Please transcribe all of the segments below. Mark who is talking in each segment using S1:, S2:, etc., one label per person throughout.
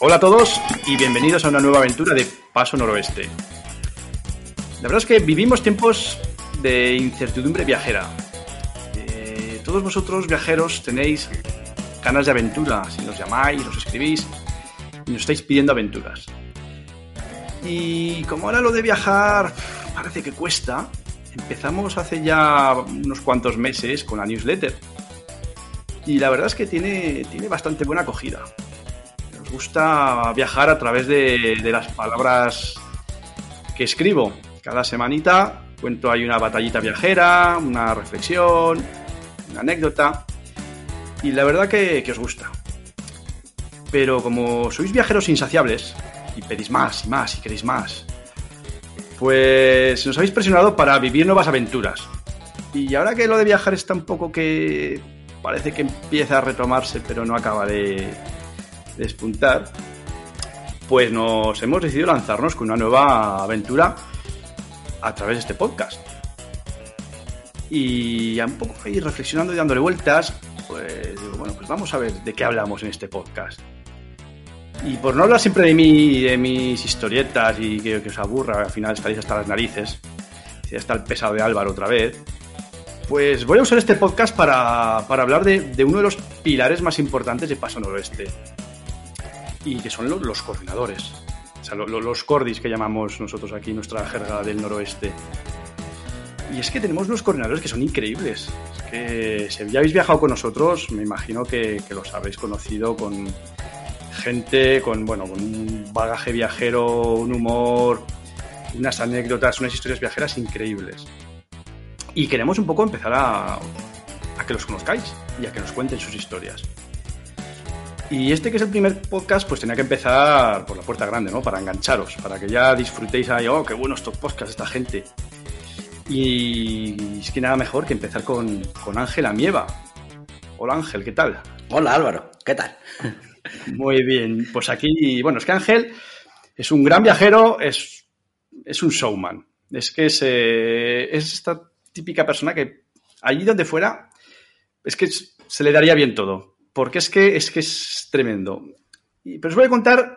S1: Hola a todos y bienvenidos a una nueva aventura de Paso Noroeste. La verdad es que vivimos tiempos de incertidumbre viajera. Eh, todos vosotros viajeros tenéis ganas de aventura, si nos llamáis, os escribís y nos estáis pidiendo aventuras. Y como ahora lo de viajar parece que cuesta, empezamos hace ya unos cuantos meses con la newsletter. Y la verdad es que tiene, tiene bastante buena acogida gusta viajar a través de, las palabras que escribo. Cada semanita cuento ahí una batallita viajera, una reflexión, una anécdota. Y la verdad que, que os gusta. Pero como sois viajeros insaciables y pedís más y más y queréis más, pues nos habéis presionado para vivir nuevas aventuras. Y ahora que lo de viajar está un poco que parece que empieza a retomarse, pero no acaba de, despuntar, pues nos hemos decidido lanzarnos con una nueva aventura a través de este podcast. Y un poco ahí reflexionando y dándole vueltas, pues digo, bueno, pues vamos a ver de qué hablamos en este podcast. Y por no hablar siempre de, mí, de mis historietas y que, os aburra, al final estaréis hasta las narices, si ya está el pesado de Álvaro otra vez, pues voy a usar este podcast para, hablar de, de, uno de los pilares más importantes de Paso Noroeste, y que son los, coordinadores. O sea, los cordis que llamamos nosotros aquí, nuestra jerga del noroeste. Y es que tenemos unos coordinadores que son increíbles. que si ya habéis viajado con nosotros, me imagino que, los habéis conocido con gente con, bueno, con un bagaje viajero, un humor, unas anécdotas, unas historias viajeras increíbles. Y queremos un poco empezar a, a que los conozcáis y a que nos cuenten sus historias. Y este que es el primer podcast, pues tenía que empezar por la puerta grande, ¿no? Para engancharos, para que ya disfrutéis ahí, oh, qué bueno estos podcasts, esta gente. Y es que nada mejor que empezar con, con Ángel Amieva. Hola Ángel, ¿qué tal?
S2: Hola Álvaro, ¿qué tal?
S1: Muy bien, pues aquí, bueno, es que Ángel es un gran viajero, es, es un showman. Es que es, eh, es esta típica persona que allí donde fuera, es que se le daría bien todo porque es que es, que es tremendo. pero os voy a contar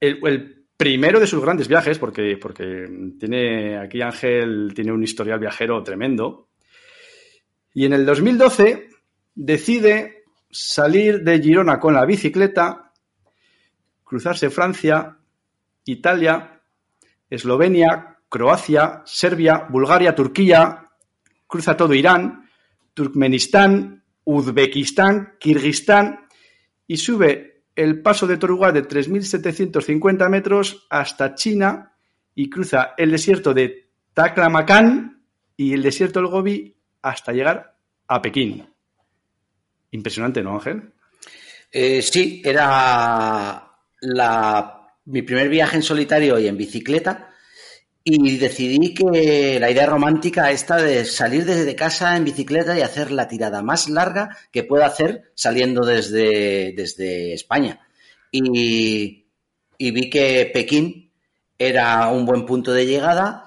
S1: el, primero de sus grandes viajes, porque, porque tiene aquí Ángel tiene un historial viajero tremendo. Y en el 2012 decide salir de Girona con la bicicleta, cruzarse Francia, Italia, Eslovenia, Croacia, Serbia, Bulgaria, Turquía, cruza todo Irán, Turkmenistán, Uzbekistán, Kirguistán y sube el paso de Torugá de 3.750 metros hasta China y cruza el desierto de Taklamakan y el desierto del Gobi hasta llegar a Pekín. Impresionante, ¿no, Ángel?
S2: Eh, sí, era mi primer viaje en solitario y en bicicleta y decidí que la idea romántica esta de salir desde casa en bicicleta y hacer la tirada más larga que pueda hacer saliendo desde, desde España. Y, vi que Pekín era un buen punto de llegada.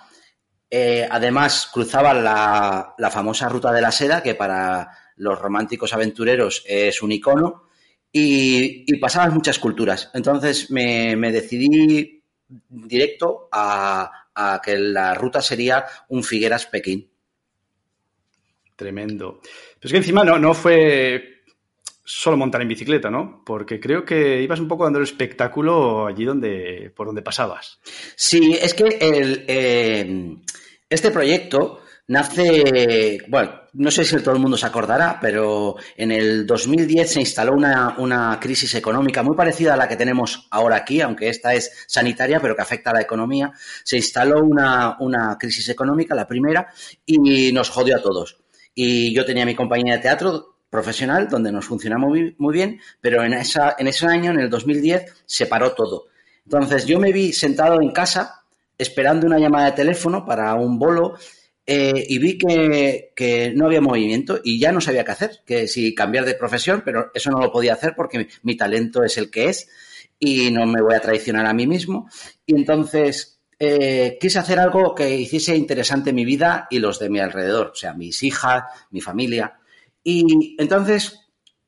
S2: Eh, además, cruzaba la, famosa ruta de la seda, que para los románticos aventureros es un icono. Y, y pasaban muchas culturas. Entonces me decidí directo a, a que la ruta sería un Figueras-Pekín.
S1: Tremendo. Pero es que encima no, no fue solo montar en bicicleta, ¿no? Porque creo que ibas un poco dando el espectáculo allí donde, por donde pasabas.
S2: Sí, es que el, eh, este proyecto nace, bueno, no sé si todo el mundo se acordará, pero en el 2010 se instaló una, crisis económica muy parecida a la que tenemos ahora aquí, aunque esta es sanitaria, pero que afecta a la economía. Se instaló una, crisis económica, la primera, y nos jodió a todos. Y yo tenía mi compañía de teatro profesional, donde nos funcionaba muy, muy bien, pero en, esa, en ese año, en el 2010, se paró todo. Entonces yo me vi sentado en casa esperando una llamada de teléfono para un bolo eh, y vi que, no había movimiento y ya no sabía qué hacer, que si cambiar de profesión, pero eso no lo podía hacer porque mi, talento es el que es y no me voy a traicionar a mí mismo. Y entonces eh, quise hacer algo que hiciese interesante mi vida y los de mi alrededor, o sea, mis hijas, mi familia. Y entonces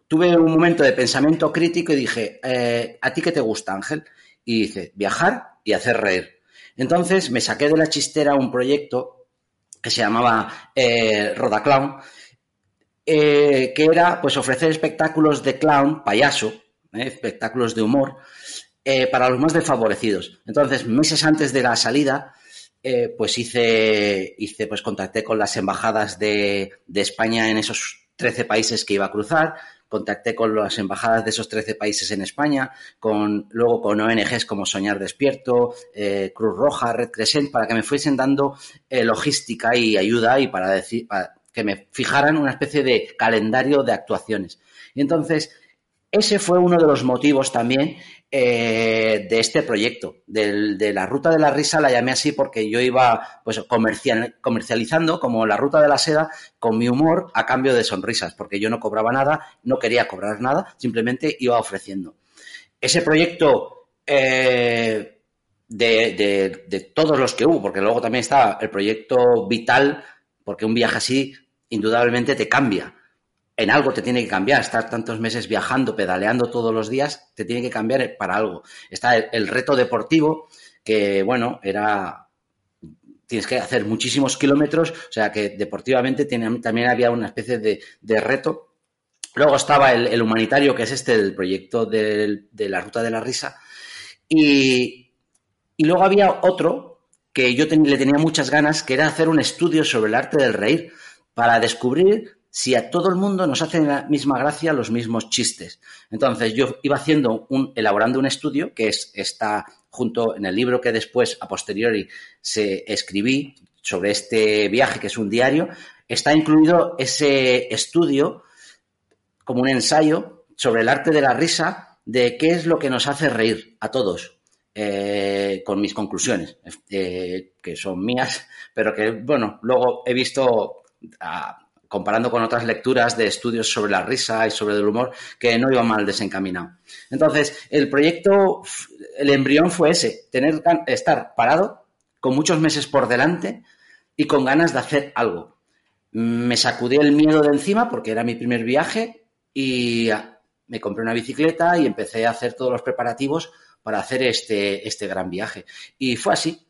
S2: tuve un momento de pensamiento crítico y dije, eh, ¿a ti qué te gusta, Ángel? Y dice, viajar y hacer reír. Entonces me saqué de la chistera un proyecto que se llamaba eh, Roda Clown, eh, que era pues ofrecer espectáculos de clown, payaso, eh, espectáculos de humor, para los más desfavorecidos. Entonces, meses antes de la salida, pues hice, hice, pues contacté con las embajadas de, de España en esos 13 países que iba a cruzar, contacté con las embajadas de esos 13 países en España, con, luego con ONGs como Soñar Despierto, eh, Cruz Roja, Red Crescent, para que me fuesen dando eh, logística y ayuda y para, decir, para que me fijaran una especie de calendario de actuaciones. Y entonces, ese fue uno de los motivos también eh, de este proyecto. de la ruta de la risa la llamé así porque yo iba pues comercializando como la ruta de la seda con mi humor a cambio de sonrisas, porque yo no cobraba nada, no quería cobrar nada, simplemente iba ofreciendo. Ese proyecto eh, de, de todos los que hubo, porque luego también estaba el proyecto vital, porque un viaje así indudablemente te cambia en algo te tiene que cambiar. Estar tantos meses viajando, pedaleando todos los días, te tiene que cambiar para algo. Está el, reto deportivo, que bueno, era. Tienes que hacer muchísimos kilómetros, o sea que deportivamente también había una especie de, reto. Luego estaba el, humanitario, que es este, el proyecto de, la Ruta de la Risa. Y, luego había otro que yo le tenía muchas ganas, que era hacer un estudio sobre el arte del reír, para descubrir si a todo el mundo nos hacen la misma gracia los mismos chistes. Entonces yo iba haciendo un, elaborando un estudio que es, está junto en el libro que después, a posteriori, se escribí sobre este viaje, que es un diario, está incluido ese estudio como un ensayo sobre el arte de la risa, de qué es lo que nos hace reír a todos. Eh, con mis conclusiones, eh, que son mías, pero que, bueno, luego he visto comparando con otras lecturas de estudios sobre la risa y sobre el humor, que no iba mal desencaminado. Entonces, el proyecto, el embrión fue ese, tener, estar parado, con muchos meses por delante y con ganas de hacer algo. Me sacudí el miedo de encima porque era mi primer viaje y me compré una bicicleta y empecé a hacer todos los preparativos para hacer este, este gran viaje. Y fue así,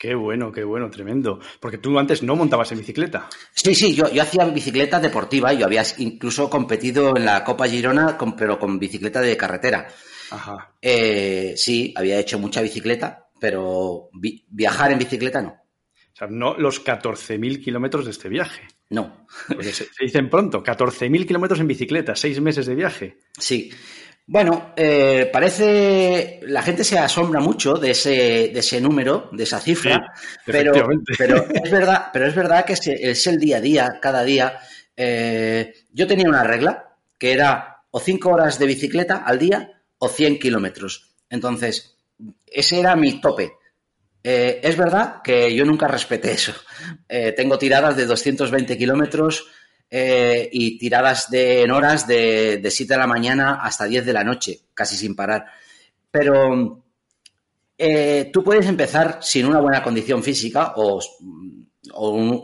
S1: Qué bueno, qué bueno, tremendo. Porque tú antes no montabas en bicicleta.
S2: Sí, sí, yo, yo hacía bicicleta deportiva. Yo había incluso competido en la Copa Girona, pero con bicicleta de carretera. Ajá. Eh, sí, había hecho mucha bicicleta, pero viajar en bicicleta no.
S1: O sea, no los 14.000 kilómetros de este viaje.
S2: No.
S1: se, se, dicen pronto, 14.000 kilómetros en bicicleta, seis meses de viaje.
S2: Sí. Bueno, eh, parece. La gente se asombra mucho de ese, de ese número, de esa cifra, pero, pero, es verdad, pero es verdad que es, el día a día, cada día. Eh, yo tenía una regla que era o cinco horas de bicicleta al día o 100 kilómetros. Entonces, ese era mi tope. Eh, es verdad que yo nunca respeté eso. tengo tiradas de 220 kilómetros eh, y tiradas de, en horas de, de 7 de la mañana hasta 10 de la noche, casi sin parar. Pero eh, tú puedes empezar sin una buena condición física o,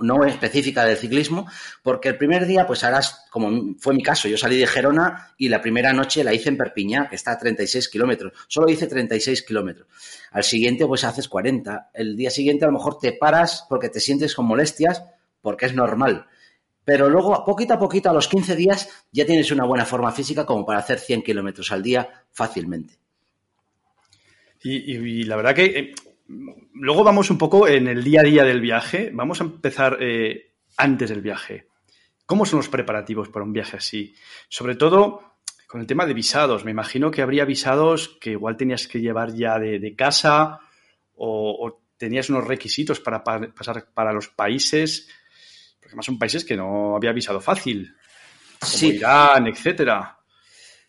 S2: no específica del ciclismo, porque el primer día pues harás, como fue mi caso, yo salí de Gerona y la primera noche la hice en Perpiñá, que está a 36 kilómetros, solo hice 36 kilómetros. Al siguiente pues haces 40, el día siguiente a lo mejor te paras porque te sientes con molestias, porque es normal pero luego, poquito a poquito, a los 15 días, ya tienes una buena forma física como para hacer 100 kilómetros al día fácilmente.
S1: Y, la verdad que eh, luego vamos un poco en el día a día del viaje. Vamos a empezar eh, antes del viaje. ¿Cómo son los preparativos para un viaje así? Sobre todo con el tema de visados. Me imagino que habría visados que igual tenías que llevar ya de, casa o, tenías unos requisitos para pasar para los países, porque además son países que no había visado fácil, como Irán, etcétera.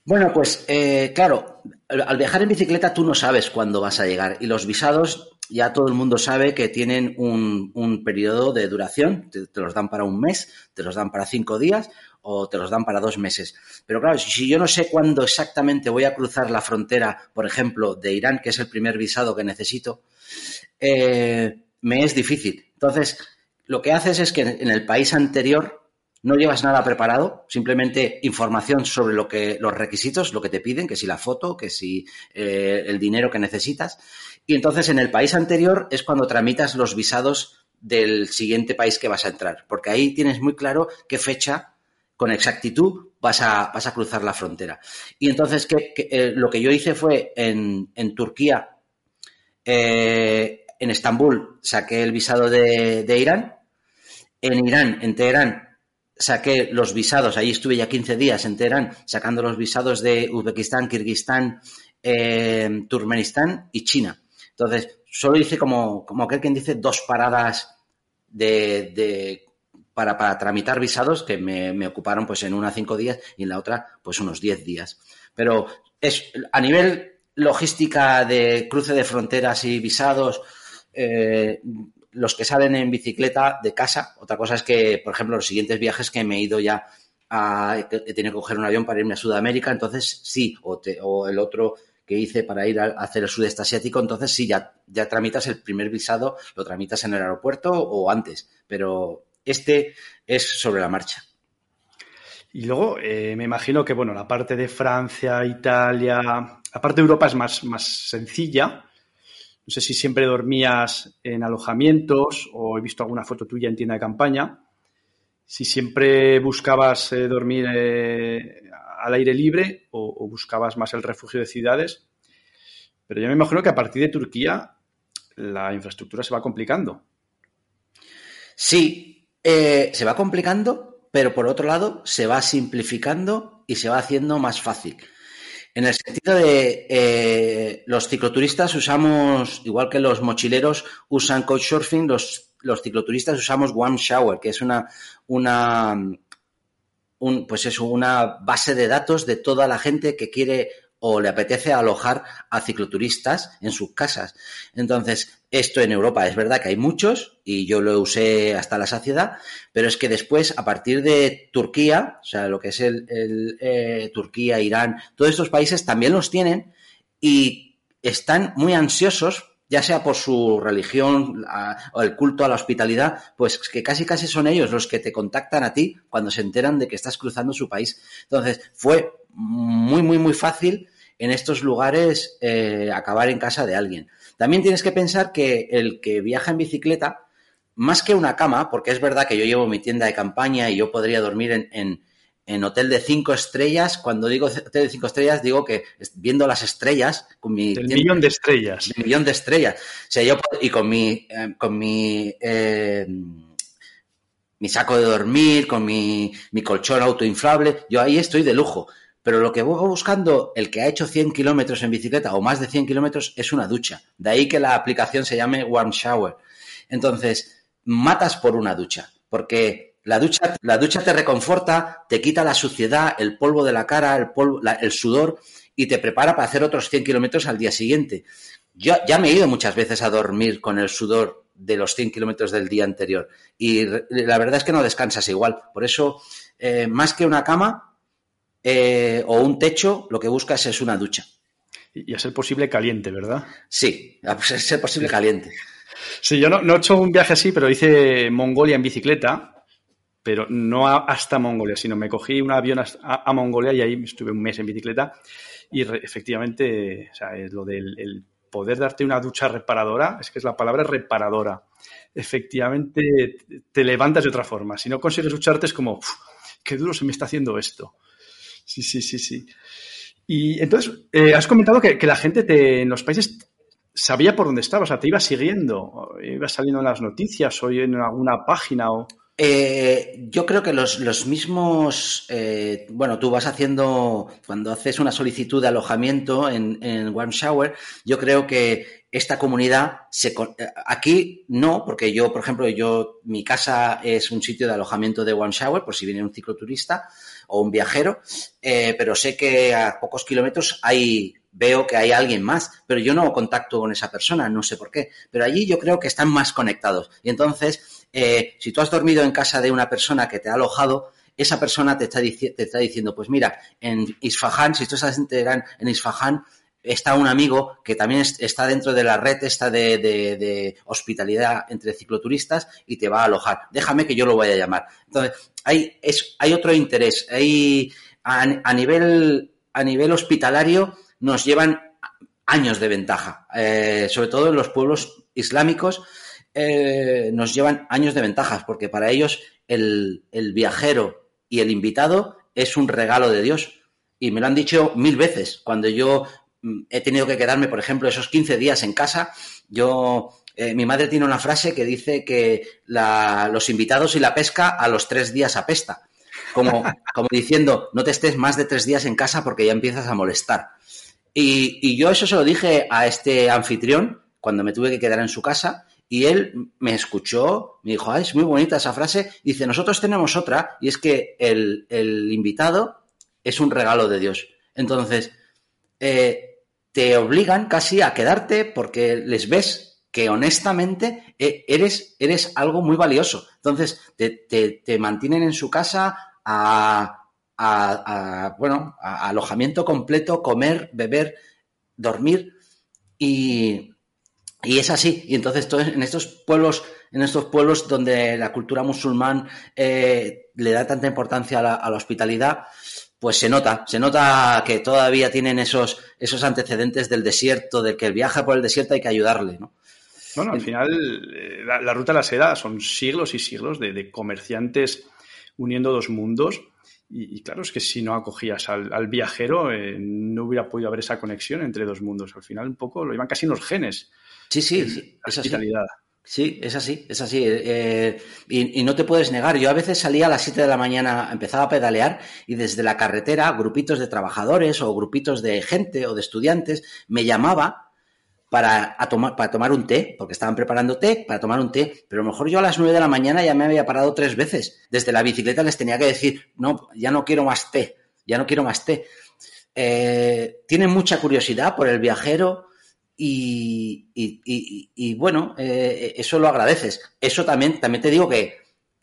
S2: Bueno, pues eh, claro, al viajar en bicicleta tú no sabes cuándo vas a llegar y los visados ya todo el mundo sabe que tienen un, periodo de duración, te, los dan para un mes, te los dan para cinco días o te los dan para dos meses. Pero claro, si yo no sé cuándo exactamente voy a cruzar la frontera, por ejemplo, de Irán, que es el primer visado que necesito, eh, me es difícil. Entonces, lo que haces es que en el país anterior no llevas nada preparado, simplemente información sobre lo que, los requisitos, lo que te piden, que si la foto, que si eh, el dinero que necesitas. Y entonces en el país anterior es cuando tramitas los visados del siguiente país que vas a entrar, porque ahí tienes muy claro qué fecha con exactitud vas a, vas a cruzar la frontera. Y entonces eh, lo que yo hice fue en, Turquía, eh, en Estambul, saqué el visado de, de Irán, en Irán, en Teherán, saqué los visados, ahí estuve ya 15 días en Teherán sacando los visados de Uzbekistán, Kirguistán, eh, Turkmenistán y China. Entonces, solo hice como, como aquel quien dice dos paradas de, para, para, tramitar visados que me, ocuparon pues en una cinco días y en la otra pues unos diez días. Pero es a nivel logística de cruce de fronteras y visados, eh, los que salen en bicicleta de casa. Otra cosa es que, por ejemplo, los siguientes viajes que me he ido ya a, he tenido que coger un avión para irme a Sudamérica, entonces sí, o, el otro que hice para ir a, hacer el sudeste asiático, entonces sí, ya, ya tramitas el primer visado, lo tramitas en el aeropuerto o antes, pero este es sobre la marcha.
S1: Y luego eh, me imagino que, bueno, la parte de Francia, Italia, la parte de Europa es más, más sencilla, no sé si siempre dormías en alojamientos o he visto alguna foto tuya en tienda de campaña. Si siempre buscabas eh, dormir eh, al aire libre o, buscabas más el refugio de ciudades. Pero yo me imagino que a partir de Turquía la infraestructura se va complicando.
S2: Sí, eh, se va complicando, pero por otro lado se va simplificando y se va haciendo más fácil. En el sentido de eh, los cicloturistas usamos, igual que los mochileros usan couchsurfing, los, los cicloturistas usamos One Shower, que es una, una, un, pues eso, una base de datos de toda la gente que quiere o le apetece alojar a cicloturistas en sus casas. Entonces, esto en Europa es verdad que hay muchos y yo lo usé hasta la saciedad, pero es que después, a partir de Turquía, o sea, lo que es el, eh, Turquía, Irán, todos estos países también los tienen y están muy ansiosos ya sea por su religión o el culto a la hospitalidad, pues que casi casi son ellos los que te contactan a ti cuando se enteran de que estás cruzando su país. Entonces, fue muy, muy, muy fácil en estos lugares eh, acabar en casa de alguien. También tienes que pensar que el que viaja en bicicleta, más que una cama, porque es verdad que yo llevo mi tienda de campaña y yo podría dormir en, en, hotel de cinco estrellas. Cuando digo hotel de cinco estrellas, digo que viendo las estrellas
S1: con mi el millón de estrellas,
S2: el millón de estrellas. O sea, yo y con mi eh, con mi eh, mi saco de dormir, con mi, mi colchón autoinflable, yo ahí estoy de lujo. Pero lo que voy buscando, el que ha hecho 100 kilómetros en bicicleta o más de 100 kilómetros, es una ducha. De ahí que la aplicación se llame Warm Shower. Entonces, matas por una ducha, porque la ducha, la ducha te reconforta, te quita la suciedad, el polvo de la cara, el, polvo, el sudor y te prepara para hacer otros 100 kilómetros al día siguiente. Yo ya me he ido muchas veces a dormir con el sudor de los 100 kilómetros del día anterior y la verdad es que no descansas igual. Por eso, eh, más que una cama, eh, o un techo, lo que buscas es una ducha.
S1: Y a ser posible caliente, ¿verdad?
S2: Sí, a ser posible caliente.
S1: Sí, yo no, he hecho un viaje así, pero hice Mongolia en bicicleta, pero no hasta Mongolia, sino me cogí un avión a, Mongolia y ahí estuve un mes en bicicleta. Y efectivamente, o sea, lo del poder darte una ducha reparadora, es que es la palabra reparadora. Efectivamente, te levantas de otra forma. Si no consigues ducharte, es como, qué duro se me está haciendo esto. Sí, sí, sí, sí. Y entonces, eh, has comentado que, la gente te, en los países sabía por dónde estaba, o sea, te iba siguiendo, iba saliendo en las noticias o en alguna página o...
S2: Eh, yo creo que los, los mismos, eh, bueno, tú vas haciendo, cuando haces una solicitud de alojamiento en, en Warm Shower, yo creo que esta comunidad se, eh, aquí no, porque yo, por ejemplo, yo, mi casa es un sitio de alojamiento de One Shower, por si viene un cicloturista o un viajero, pero sé que a pocos kilómetros hay, veo que hay alguien más, pero yo no contacto con esa persona, no sé por qué. Pero allí yo creo que están más conectados. Y entonces, eh, si tú has dormido en casa de una persona que te ha alojado, esa persona te está, te está diciendo, pues mira, en Isfahan, si tú estás en Isfahan, está un amigo que también está dentro de la red esta de, hospitalidad entre cicloturistas y te va a alojar. Déjame que yo lo voy a llamar. Entonces, hay, es, hay otro interés. Hay, a, nivel, a nivel hospitalario nos llevan años de ventaja, eh, sobre todo en los pueblos islámicos eh, nos llevan años de ventajas, porque para ellos el, viajero y el invitado es un regalo de Dios. Y me lo han dicho mil veces. Cuando yo mm, he tenido que quedarme, por ejemplo, esos 15 días en casa, yo eh, mi madre tiene una frase que dice que los invitados y la pesca a los tres días apesta. Como, como diciendo, no te estés más de tres días en casa porque ya empiezas a molestar. Y, y, yo eso se lo dije a este anfitrión cuando me tuve que quedar en su casa y él me escuchó, me dijo, ah, es muy bonita esa frase. Dice, nosotros tenemos otra, y es que el, invitado es un regalo de Dios. Entonces, eh, te obligan casi a quedarte porque les ves que honestamente eh, eres, eres algo muy valioso. Entonces, te, mantienen en su casa a, a, bueno, a alojamiento completo, comer, beber, dormir y, y es así. Y entonces en estos pueblos, en estos pueblos donde la cultura musulmán eh, le da tanta importancia a la, hospitalidad, pues se nota, se nota que todavía tienen esos, esos antecedentes del desierto, de que el viaje por el desierto hay que ayudarle, ¿no?
S1: Bueno, al final eh, la, ruta de la seda son siglos y siglos de, comerciantes uniendo dos mundos. Y, claro, es que si no acogías al, viajero, eh, no hubiera podido haber esa conexión entre dos mundos. Al final, un poco lo iban casi en los genes.
S2: Sí, sí, es así. Sí, es así, es así. Eh, y, no te puedes negar. Yo a veces salía a las 7 de la mañana, empezaba a pedalear y desde la carretera, grupitos de trabajadores o grupitos de gente o de estudiantes me llamaba para, tomar, para tomar un té, porque estaban preparando té, para tomar un té. Pero a lo mejor yo a las 9 de la mañana ya me había parado tres veces. Desde la bicicleta les tenía que decir, no, ya no quiero más té, ya no quiero más té. Eh, tienen mucha curiosidad por el viajero, y, bueno, eh, eso lo agradeces. Eso también, también te digo que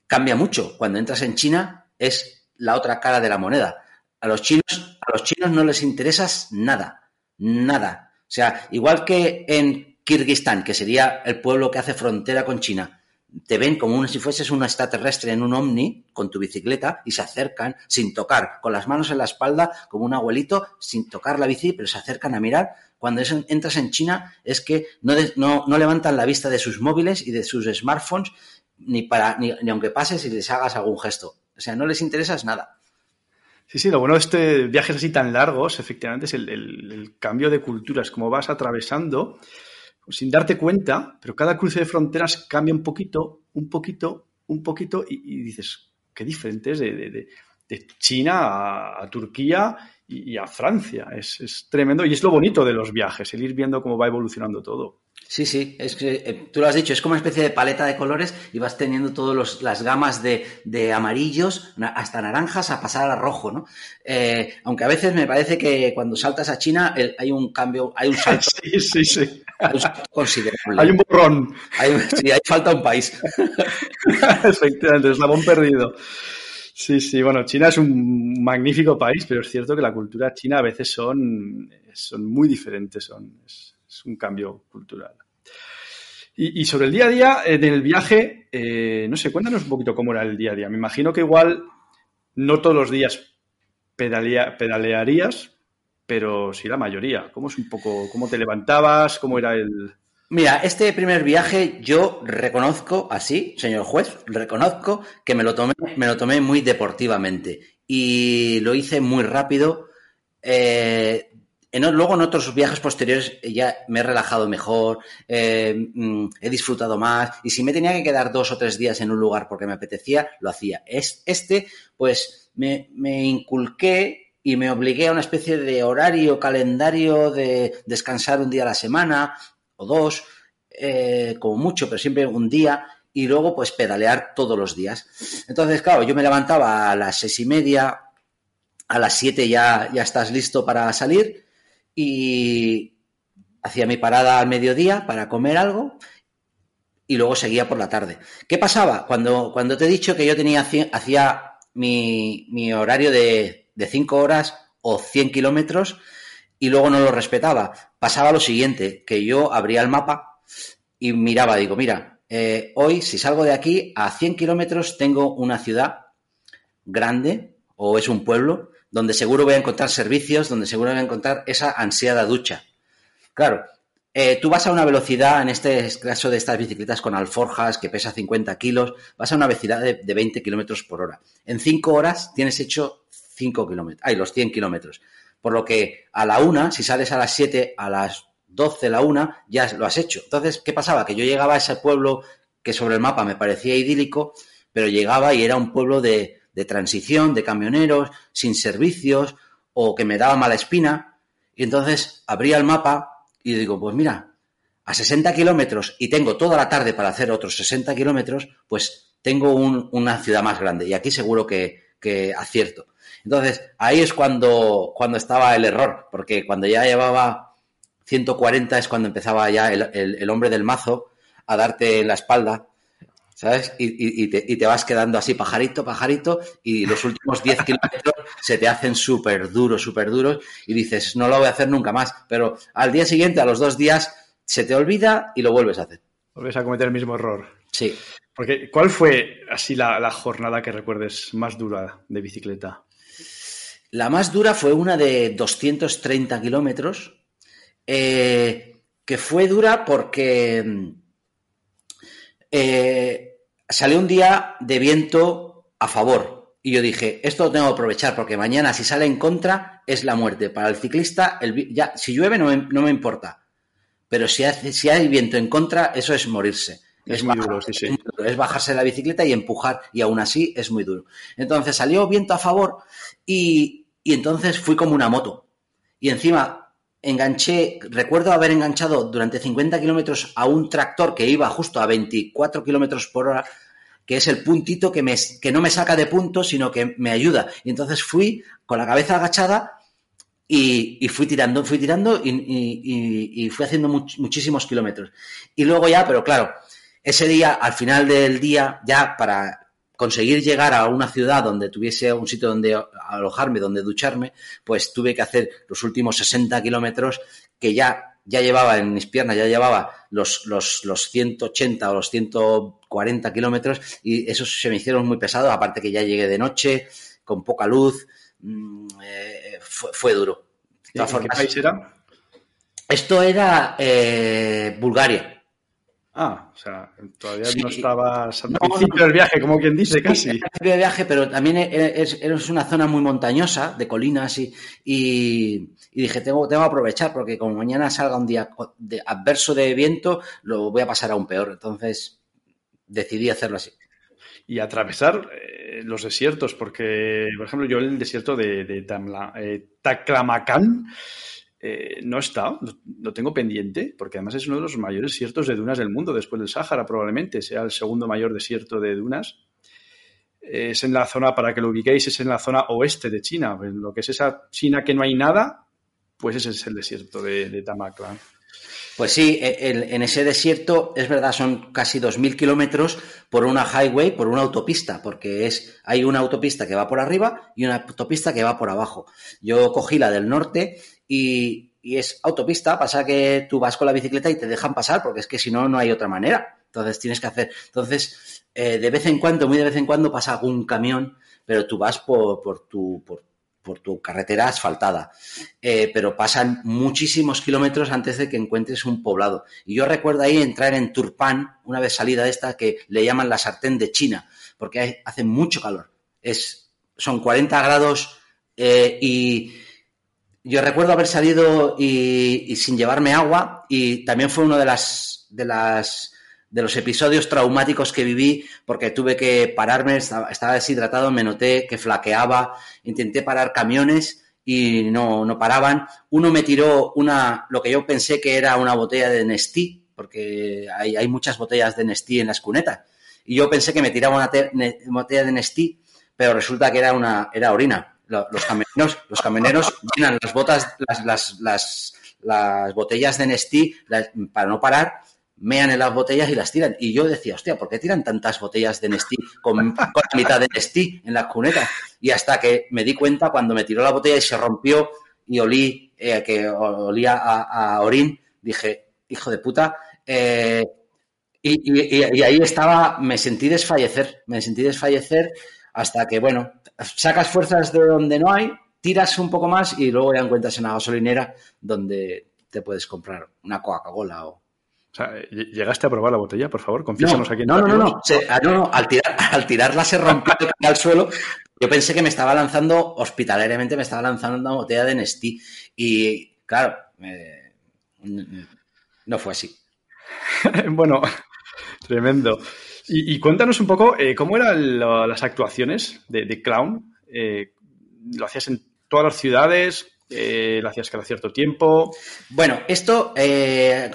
S2: cambia mucho. Cuando entras en China es la otra cara de la moneda. A los chinos, a los chinos no les interesas nada, nada. O sea, igual que en Kirguistán, que sería el pueblo que hace frontera con China, te ven como si fueses un extraterrestre en un ovni con tu bicicleta y se acercan sin tocar, con las manos en la espalda, como un abuelito, sin tocar la bici, pero se acercan a mirar cuando entras en China es que no, levantan la vista de sus móviles y de sus smartphones ni, para, ni, aunque pases y les hagas algún gesto. O sea, no les interesa nada.
S1: Sí, sí, lo bueno de este viajes así tan largos, efectivamente, es el, cambio de culturas, como vas atravesando pues, sin darte cuenta, pero cada cruce de fronteras cambia un poquito, un poquito, un poquito, y, dices, qué diferente es de, China a, Turquía y, a Francia. Es, tremendo y es lo bonito de los viajes, el ir viendo cómo va evolucionando todo.
S2: Sí, sí, es que eh, tú lo has dicho, es como una especie de paleta de colores y vas teniendo todas las gamas de, amarillos hasta naranjas a pasar a rojo, ¿no? Eh, aunque a veces me parece que cuando saltas a China hay un cambio, hay un salto.
S1: sí, sí, sí.
S2: Hay un salto considerable.
S1: Hay un borrón.
S2: sí, hay falta un país.
S1: Efectivamente, eslabón perdido. Sí, sí, bueno, China es un magnífico país, pero es cierto que la cultura china a veces son, son muy diferentes, son, es, un cambio cultural. Y, sobre el día a día en el viaje, eh, no sé, cuéntanos un poquito cómo era el día a día. Me imagino que igual no todos los días pedalearías, pero sí la mayoría. ¿Cómo es un poco, cómo te levantabas, cómo era el,
S2: Mira, este primer viaje yo reconozco, así, señor juez, reconozco que me lo tomé, me lo tomé muy deportivamente y lo hice muy rápido. Eh, luego en otros viajes posteriores ya me he relajado mejor, eh, mm, he disfrutado más y si me tenía que quedar dos o tres días en un lugar porque me apetecía, lo hacía. Es, este, pues me, me inculqué y me obligué a una especie de horario, calendario de descansar un día a la semana o dos, eh, como mucho, pero siempre un día y luego pues pedalear todos los días. Entonces, claro, yo me levantaba a las seis y media, a las siete ya, ya estás listo para salir y hacía mi parada al mediodía para comer algo y luego seguía por la tarde. ¿Qué pasaba? Cuando, cuando te he dicho que yo tenía hacía mi, mi horario de, de 5 horas o 100 kilómetros y luego no lo respetaba. Pasaba lo siguiente, que yo abría el mapa y miraba, digo, mira, eh, hoy si salgo de aquí a 100 kilómetros tengo una ciudad grande o es un pueblo donde seguro voy a encontrar servicios, donde seguro voy a encontrar esa ansiada ducha. Claro, eh, tú vas a una velocidad, en este caso de estas bicicletas con alforjas que pesa 50 kilos, vas a una velocidad de, 20 kilómetros por hora. En 5 horas tienes hecho 5 kilómetros, ay, los 100 kilómetros. Por lo que a la una, si sales a las 7, a las 12, la una, ya lo has hecho. Entonces, ¿qué pasaba? Que yo llegaba a ese pueblo que sobre el mapa me parecía idílico, pero llegaba y era un pueblo de transición, de camioneros, sin servicios o que me daba mala espina. Y entonces abría el mapa y digo, pues mira, a 60 kilómetros y tengo toda la tarde para hacer otros 60 kilómetros, pues tengo una ciudad más grande y aquí seguro que, acierto. Entonces, ahí es cuando, cuando estaba el error, porque cuando ya llevaba 140 es cuando empezaba ya el, el hombre del mazo a darte en la espalda ¿sabes? Y, te, vas quedando así pajarito, pajarito, y los últimos 10 kilómetros se te hacen súper duros, súper duros, y dices, no lo voy a hacer nunca más. Pero al día siguiente, a los dos días, se te olvida y lo vuelves a hacer.
S1: Vuelves a cometer el mismo error.
S2: Sí.
S1: Porque, ¿cuál fue así la, jornada que recuerdes más dura de bicicleta?
S2: La más dura fue una de 230 kilómetros, eh, que fue dura porque eh, salió un día de viento a favor. Y yo dije, esto lo tengo que aprovechar porque mañana si sale en contra es la muerte. Para el ciclista, el, ya, si llueve no me, importa. Pero si, si hay viento en contra, eso es morirse.
S1: Es, muy duro, sí, sí.
S2: Es bajarse la bicicleta y empujar, y aún así es muy duro. Entonces salió viento a favor y, y entonces fui como una moto. Y encima enganché, recuerdo haber enganchado durante 50 kilómetros a un tractor que iba justo a 24 kilómetros por hora, que es el puntito que, me, que no me saca de punto, sino que me ayuda. Y entonces fui con la cabeza agachada y, fui tirando, fui tirando y, fui haciendo muchísimos kilómetros. Y luego ya, pero claro, ese día, al final del día, ya para conseguir llegar a una ciudad donde tuviese un sitio donde alojarme, donde ducharme, pues tuve que hacer los últimos 60 kilómetros que ya, ya llevaba en mis piernas, ya llevaba los, los, los 180 o los 140 kilómetros y esos se me hicieron muy pesados, aparte que ya llegué de noche, con poca luz, mm, eh, fue, duro.
S1: ¿Y ¿Qué país era?
S2: Esto era eh, Bulgaria.
S1: Ah, o sea, todavía no estabas al principio del viaje, como quien dice, casi.
S2: Al principio del viaje, pero también es, una zona muy montañosa, de colinas, y, y, dije, tengo, tengo que aprovechar, porque como mañana salga un día de adverso de viento, lo voy a pasar aún peor. Entonces, decidí hacerlo así.
S1: Y atravesar eh, los desiertos, porque, por ejemplo, yo en el desierto de, de Tamla, eh, Taclamacán, eh, no está, lo, tengo pendiente, porque además es uno de los mayores desiertos de dunas del mundo, después del Sáhara probablemente, sea el segundo mayor desierto de dunas. es en la zona, para que lo ubiquéis, es en la zona oeste de China, en lo que es esa China que no hay nada, pues ese es el desierto de, de.
S2: Pues sí, e, en ese desierto es verdad, son casi 2.000 kilómetros por una highway, por una autopista, porque es hay una autopista que va por arriba y una autopista que va por abajo. Yo cogí la del norte y, es autopista, pasa que tú vas con la bicicleta y te dejan pasar, porque es que si no, no hay otra manera. Entonces tienes que hacer. Entonces, eh, de vez en cuando, muy de vez en cuando pasa algún camión, pero tú vas por, por tu, por, tu carretera asfaltada. Eh, pero pasan muchísimos kilómetros antes de que encuentres un poblado. Y yo recuerdo ahí entrar en Turpan, una vez salida de esta, que le llaman la sartén de China, porque hace mucho calor. Es, son 40 grados eh, y yo recuerdo haber salido y, sin llevarme agua y también fue uno de las, de las de los episodios traumáticos que viví porque tuve que pararme, estaba, deshidratado, me noté que flaqueaba, intenté parar camiones y no, no paraban. Uno me tiró una, lo que yo pensé que era una botella de Nestí, porque hay, hay muchas botellas de Nestí en las cunetas. Y yo pensé que me tiraba una botella de Nestí, pero resulta que era una, era orina. Los camioneros, llenan las botas, las, las, las, las botellas de Nestí para no parar mean en las botellas y las tiran. Y yo decía, hostia, ¿por qué tiran tantas botellas de Nestí con, con mitad de Nestí en las cunetas? Y hasta que me di cuenta cuando me tiró la botella y se rompió y olí, eh, que olía a, orín, dije, hijo de puta. Eh, y, y, ahí estaba, me sentí desfallecer, me sentí desfallecer hasta que, bueno, sacas fuerzas de donde no hay, tiras un poco más y luego ya encuentras en una gasolinera donde te puedes comprar una Coca-Cola o,
S1: o sea, ¿llegaste a probar la botella, por favor? Confiésanos aquí.
S2: no, no, no, no, ah, no, no, al, tirar, al tirarla se rompió al suelo. Yo pensé que me estaba lanzando, hospitalariamente me estaba lanzando una botella de Nestí. Y claro, no fue así.
S1: bueno, tremendo. Y, cuéntanos un poco eh, cómo eran las actuaciones de, Clown. Eh, ¿Lo hacías en todas las ciudades? Eh, lo hacías cada cierto tiempo.
S2: Bueno, esto,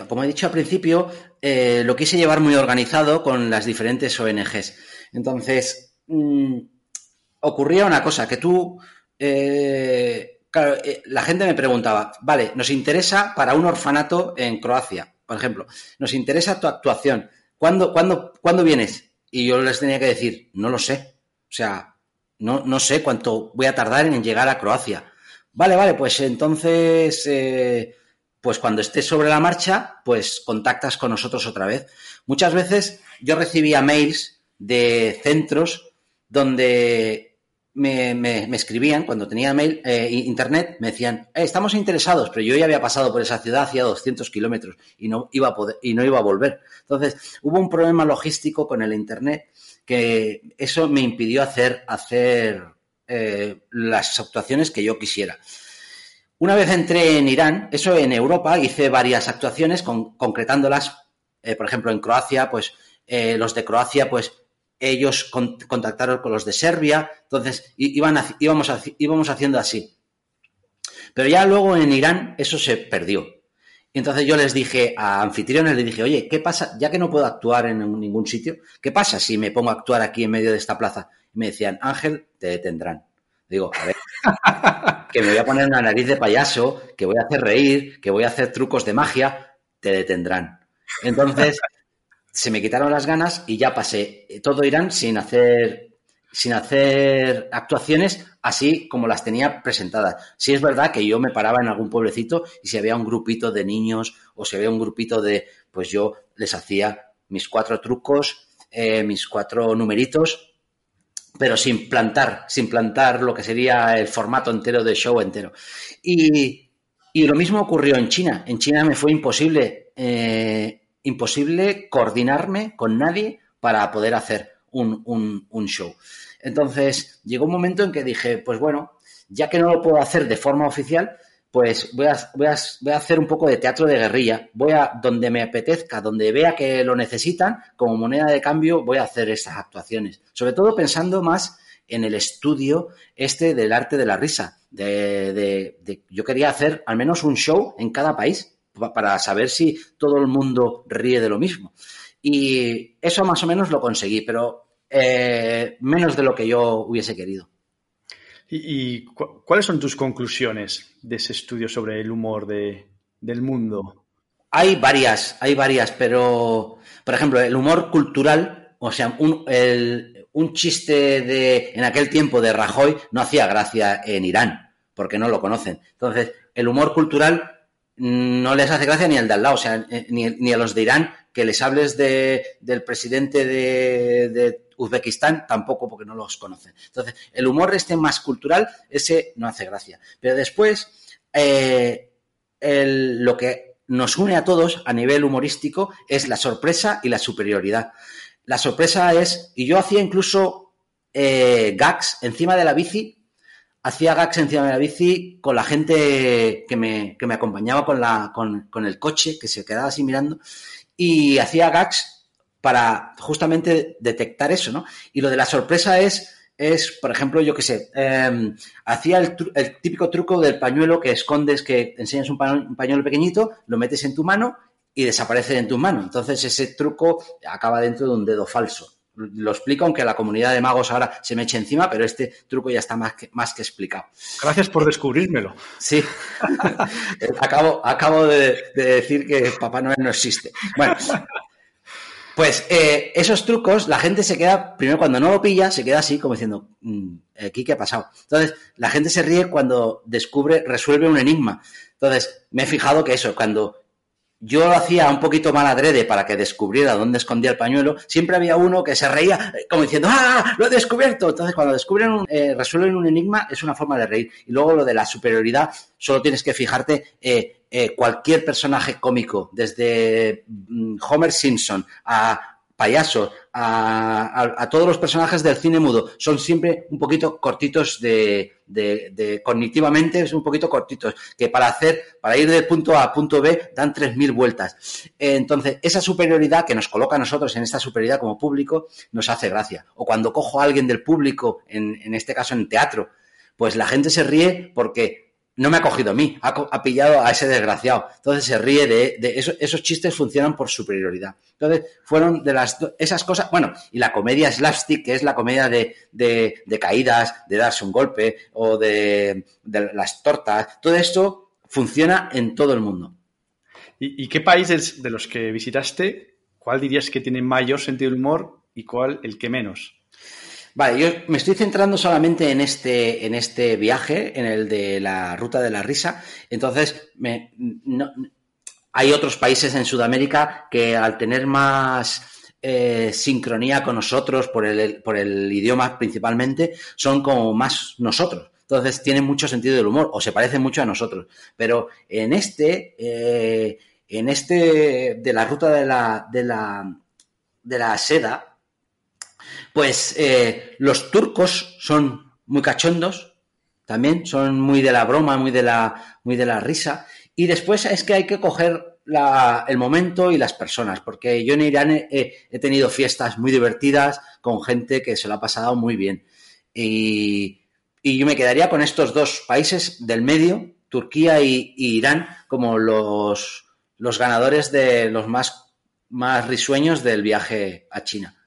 S2: como he dicho al principio, lo quise llevar muy organizado con las diferentes ONGs. Entonces, mm, ocurría una cosa, que tú, claro, la gente me preguntaba, vale, nos interesa para un orfanato en Croacia, por ejemplo, nos interesa tu actuación. ¿Cuándo, cuándo, ¿cuándo vienes? Y yo les tenía que decir, no lo sé. O sea, no, no sé cuánto voy a tardar en llegar a Croacia. Vale, vale, pues entonces, eh, pues cuando estés sobre la marcha, pues contactas con nosotros otra vez. Muchas veces yo recibía mails de centros donde me, escribían, cuando tenía mail, eh, internet, me decían, eh, estamos interesados, pero yo ya había pasado por esa ciudad hacía 200 kilómetros y no iba a y no iba a volver. Entonces, hubo un problema logístico con el internet que eso me impidió hacer, hacer eh, las actuaciones que yo quisiera. Una vez entré en Irán, eso en Europa, hice varias actuaciones concretándolas, eh, por ejemplo, en Croacia, pues los de Croacia, pues ellos contactaron con los de Serbia, entonces iban, íbamos, íbamos haciendo así. Pero ya luego en Irán eso se perdió. entonces yo les dije a anfitriones, les dije, oye, ¿qué pasa? Ya que no puedo actuar en ningún sitio, ¿qué pasa si me pongo a actuar aquí en medio de esta plaza? me decían, Ángel, te detendrán. Digo, a ver, que me voy a poner una nariz de payaso, que voy a hacer reír, que voy a hacer trucos de magia, te detendrán. Entonces, se me quitaron las ganas y ya pasé todo Irán sin hacer sin hacer actuaciones así como las tenía presentadas. Si es verdad que yo me paraba en algún pueblecito y si había un grupito de niños o si había un grupito de, pues yo les hacía mis cuatro trucos, eh, mis cuatro numeritos pero sin plantar, sin plantar lo que sería el formato entero de show entero. Y, lo mismo ocurrió en China. En China me fue imposible, eh, imposible coordinarme con nadie para poder hacer un, un, show. Entonces llegó un momento en que dije, pues bueno, ya que no lo puedo hacer de forma oficial, pues voy a, voy, a, voy a, hacer un poco de teatro de guerrilla. Voy a, donde me apetezca, donde vea que lo necesitan, como moneda de cambio, voy a hacer esas actuaciones. Sobre todo pensando más en el estudio este del arte de la risa. De, de, yo quería hacer al menos un show en cada país para saber si todo el mundo ríe de lo mismo. Y eso más o menos lo conseguí, pero eh, menos de lo que yo hubiese querido.
S1: ¿Y, cuáles son tus conclusiones de ese estudio sobre el humor del mundo?
S2: Hay varias, hay varias, pero, por ejemplo, el humor cultural, o sea, un, un chiste de, en aquel tiempo de Rajoy no hacía gracia en Irán, porque no lo conocen. Entonces, el humor cultural no les hace gracia ni al de al lado, o sea, eh, ni, a los de Irán, que les hables de, del presidente de Uzbekistán tampoco porque no los conocen. Entonces, el humor este más cultural, ese no hace gracia. Pero después, eh, lo que nos une a todos a nivel humorístico es la sorpresa y la superioridad. La sorpresa es, y yo hacía incluso eh, gags encima de la bici hacía gags encima de la bici con la gente que me, que me acompañaba con, la, con, con el coche, que se quedaba así mirando, y hacía gags para justamente detectar eso, ¿no? Y lo de la sorpresa es, es por ejemplo, yo qué sé, eh, hacía el, el, típico truco del pañuelo que escondes, que enseñas un un pañuelo pequeñito, lo metes en tu mano y desaparece en tu mano. Entonces ese truco acaba dentro de un dedo falso. Lo explico, aunque la comunidad de magos ahora se me eche encima, pero este truco ya está más que, más que explicado.
S1: Gracias por descubrírmelo.
S2: Sí. acabo acabo de, de, decir que Papá Noel no existe. Bueno, pues eh, esos trucos, la gente se queda, primero cuando no lo pilla, se queda así como diciendo, ¿aquí qué ha pasado? Entonces, la gente se ríe cuando descubre, resuelve un enigma. Entonces, me he fijado que eso, cuando yo lo hacía un poquito mal adrede para que descubriera dónde escondía el pañuelo, siempre había uno que se reía como diciendo, ¡ah, lo he descubierto! Entonces, cuando descubren, un, eh, resuelven un enigma, es una forma de reír. Y luego lo de la superioridad, solo tienes que fijarte, eh, eh, cualquier personaje cómico, desde mm, Homer Simpson a payaso, a, todos los personajes del cine mudo, son siempre un poquito cortitos de, de, de, cognitivamente, es un poquito cortitos, que para hacer, para ir del punto A a punto B, dan 3.000 vueltas. Entonces, esa superioridad que nos coloca a nosotros en esta superioridad como público, nos hace gracia. O cuando cojo a alguien del público, en, en este caso en teatro, pues la gente se ríe porque no me ha cogido a mí, ha, pillado a ese desgraciado. Entonces se ríe de, eso, esos chistes funcionan por superioridad. Entonces fueron de las esas cosas, bueno, y la comedia slapstick, que es la comedia de, de, caídas, de darse un golpe o de, de, las tortas, todo esto funciona en todo el mundo.
S1: ¿Y, ¿Y qué países de los que visitaste, cuál dirías que tiene mayor sentido del humor y cuál el que menos?
S2: Vale, yo me estoy centrando solamente en este, en este viaje, en el de la ruta de la risa. Entonces, hay otros países en Sudamérica que al tener más eh, sincronía con nosotros, por el, por el idioma principalmente, son como más nosotros. Entonces, tienen mucho sentido del humor o se parecen mucho a nosotros. Pero en este, eh, en este de la ruta de la, de la, de la seda, pues eh, los turcos son muy cachondos, también son muy de la broma, muy de la, muy de la risa. Y después es que hay que coger el momento y las personas, porque yo en Irán he, tenido fiestas muy divertidas con gente que se lo ha pasado muy bien. Y, yo me quedaría con estos dos países del medio, Turquía y, y Irán, como los, los ganadores de los más, más risueños del viaje a China.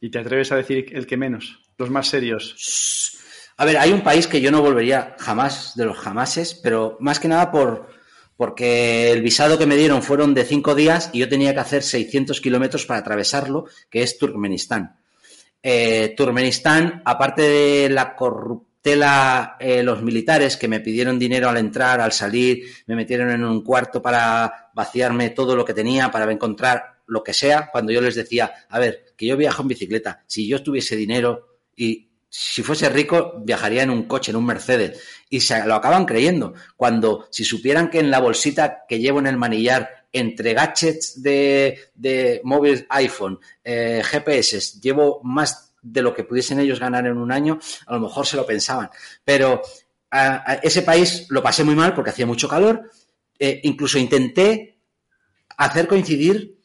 S1: ¿Y te atreves a decir el que menos? Los más serios.
S2: A ver, hay un país que yo no volvería jamás de los jamases, pero más que nada por porque el visado que me dieron fueron de cinco días y yo tenía que hacer 600 kilómetros para atravesarlo, que es Turkmenistán. Eh, Turkmenistán, aparte de la corruptela, eh, los militares que me pidieron dinero al entrar, al salir, me metieron en un cuarto para vaciarme todo lo que tenía, para encontrar lo que sea, cuando yo les decía, a ver, que yo viajo en bicicleta, si yo tuviese dinero y si fuese rico, viajaría en un coche, en un Mercedes. Y se lo acaban creyendo. Cuando, si supieran que en la bolsita que llevo en el manillar, entre gadgets de, de móvil iPhone, eh, GPS, llevo más de lo que pudiesen ellos ganar en un año, a lo mejor se lo pensaban. Pero a, ese país lo pasé muy mal porque hacía mucho calor. Eh, incluso intenté hacer coincidir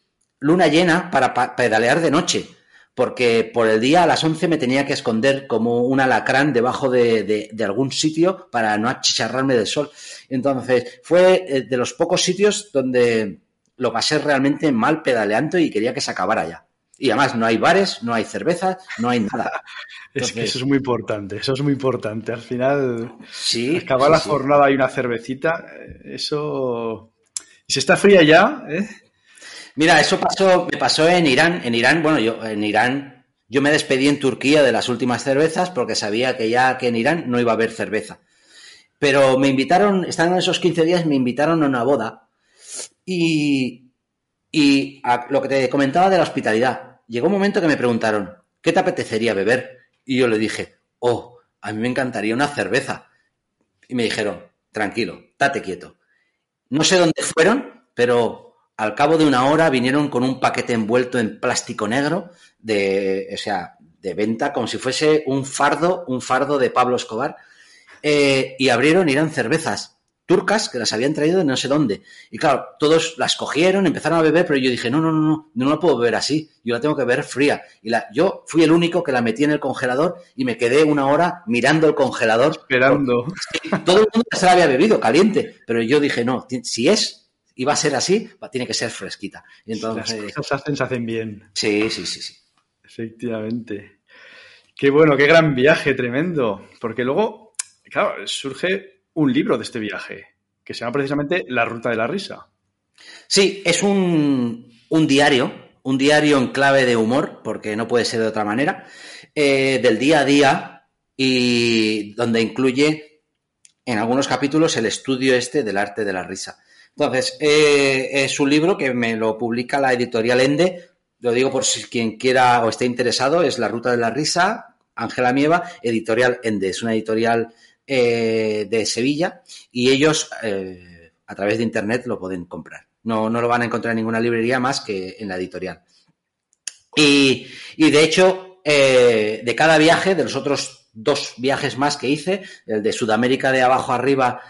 S2: luna llena para pedalear de noche, porque por el día a las 11 me tenía que esconder como un alacrán debajo de, de, de algún sitio para no achicharrarme del sol. Entonces, fue eh, de los pocos sitios donde lo pasé realmente mal pedaleando y quería que se acabara ya. Y además no hay bares, no hay cervezas, no hay nada.
S1: Entonces, es que eso es muy importante, eso es muy importante. Al final,
S2: sí,
S1: acabar
S2: sí,
S1: la
S2: sí.
S1: jornada y una cervecita, eh, eso... Y si está fría ya, ¿eh?
S2: Mira, eso pasó, me pasó en Irán. En Irán, bueno, yo en Irán, yo me despedí en Turquía de las últimas cervezas porque sabía que ya que en Irán no iba a haber cerveza. Pero me invitaron, estando en esos 15 días, me invitaron a una boda y, y a lo que te comentaba de la hospitalidad. Llegó un momento que me preguntaron, ¿qué te apetecería beber? Y yo le dije, oh, a mí me encantaría una cerveza. Y me dijeron, tranquilo, date quieto. No sé dónde fueron, pero al cabo de una hora vinieron con un paquete envuelto en plástico negro, de, o sea, de venta como si fuese un fardo, un fardo de Pablo Escobar. Eh, y abrieron y eran cervezas turcas que las habían traído de no sé dónde. Y claro, todos las cogieron, empezaron a beber, pero yo dije, no, no, no, no, no la puedo beber así, yo la tengo que beber fría. Y la, yo fui el único que la metí en el congelador y me quedé una hora mirando el congelador.
S1: Esperando.
S2: Todo el mundo se la había bebido, caliente, pero yo dije, no, si es, y va a ser así, tiene que ser fresquita. Y entonces,
S1: Las cosas se hacen bien.
S2: Sí, sí, sí, sí.
S1: Efectivamente. Qué bueno, qué gran viaje, tremendo. Porque luego, claro, surge un libro de este viaje, que se llama precisamente La Ruta de la Risa.
S2: Sí, es un, un diario, un diario en clave de humor, porque no puede ser de otra manera, eh, del día a día y donde incluye en algunos capítulos el estudio este del arte de la risa. Entonces, eh, es un libro que me lo publica la editorial Ende, lo digo por si quien quiera o esté interesado, es La Ruta de la Risa, Ángela Mieva, editorial Ende, es una editorial eh, de Sevilla y ellos eh, a través de internet lo pueden comprar. No, no, lo van a encontrar en ninguna librería más que en la editorial. Y, y de hecho, de cada viaje, de los otros dos viajes más que hice, el de Sudamérica de abajo arriba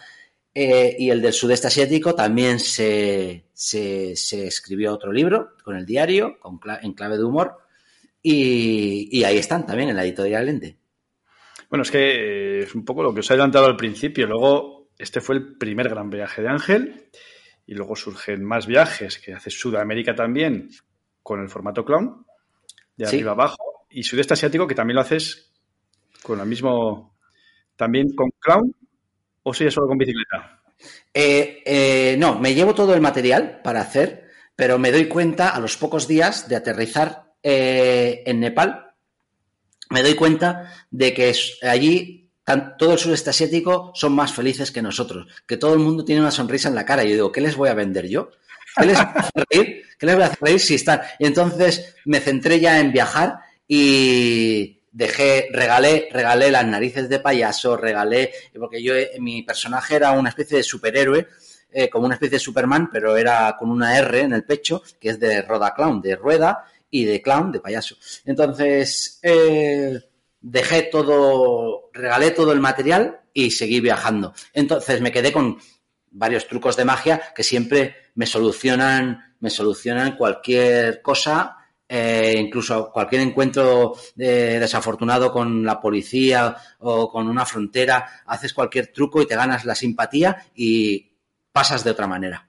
S2: eh, y el del sudeste asiático, también se, se, se, escribió otro libro con el diario, con, en clave de humor, y, y ahí están también en la editorial Lente.
S1: Bueno, es que es un poco lo que os he adelantado al principio. Luego, este fue el primer gran viaje de Ángel. Y luego surgen más viajes que hace Sudamérica también con el formato clown, de
S2: Sí.
S1: arriba abajo. Y Sudeste Asiático, que también lo haces con el mismo. También con clown, o sigue solo con bicicleta.
S2: Eh, eh, no, me llevo todo el material para hacer, pero me doy cuenta a los pocos días de aterrizar eh, en Nepal, me doy cuenta de que allí todo el sudeste asiático son más felices que nosotros, que todo el mundo tiene una sonrisa en la cara. Y yo digo, ¿qué les voy a vender yo? ¿Qué les voy a hacer reír? ¿Qué les voy a hacer reír si están? Y entonces me centré ya en viajar y dejé, regalé, regalé las narices de payaso, regalé, porque yo, eh, mi personaje era una especie de superhéroe, eh, como una especie de Superman, pero era con una R en el pecho, que es de Roda Clown, de rueda, y de clown, de payaso. Entonces, eh, dejé todo, regalé todo el material y seguí viajando. Entonces me quedé con varios trucos de magia que siempre me solucionan, me solucionan cualquier cosa, eh, incluso cualquier encuentro desafortunado con la policía o con una frontera, haces cualquier truco y te ganas la simpatía y pasas de otra manera.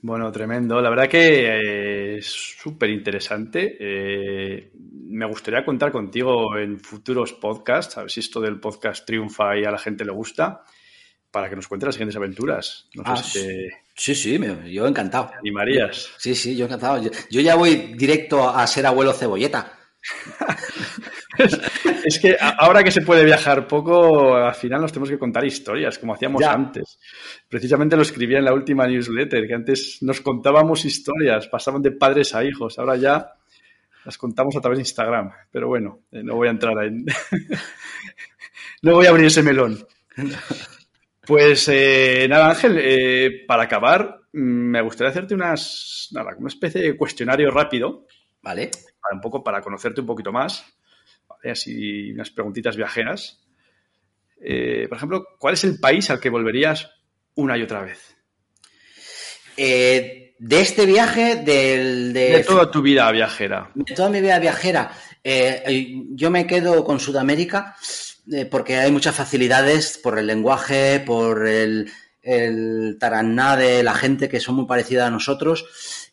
S1: Bueno, tremendo. La verdad que eh, es súper interesante. Eh, me gustaría contar contigo en futuros podcasts, a ver si esto del podcast triunfa y a la gente le gusta, para que nos cuentes las siguientes aventuras. No sé
S2: Ah,
S1: si te
S2: Sí, sí, me- yo encantado.
S1: animarías.
S2: Sí, sí, yo encantado. Yo, yo ya voy directo a ser abuelo cebolleta.
S1: Es que ahora que se puede viajar poco, al final nos tenemos que contar historias, como hacíamos
S2: Ya.
S1: antes. Precisamente lo escribía en la última newsletter, que antes nos contábamos historias, pasaban de padres a hijos, ahora ya las contamos a través de Instagram. Pero bueno, eh, no voy a entrar en... no voy a abrir ese melón. Pues eh, nada, Ángel, eh, para acabar, mm, me gustaría hacerte unas, nada, una especie de cuestionario rápido
S2: ¿Vale?
S1: para un poco para conocerte un poquito más, ¿vale? así unas preguntitas viajeras. Eh, por ejemplo, ¿cuál es el país al que volverías una y otra vez?
S2: Eh, de este viaje, del, de,
S1: De toda tu vida viajera.
S2: de toda mi vida viajera, eh, yo me quedo con Sudamérica eh, porque hay muchas facilidades por el lenguaje, por el, el taraná de la gente que son muy parecida a nosotros,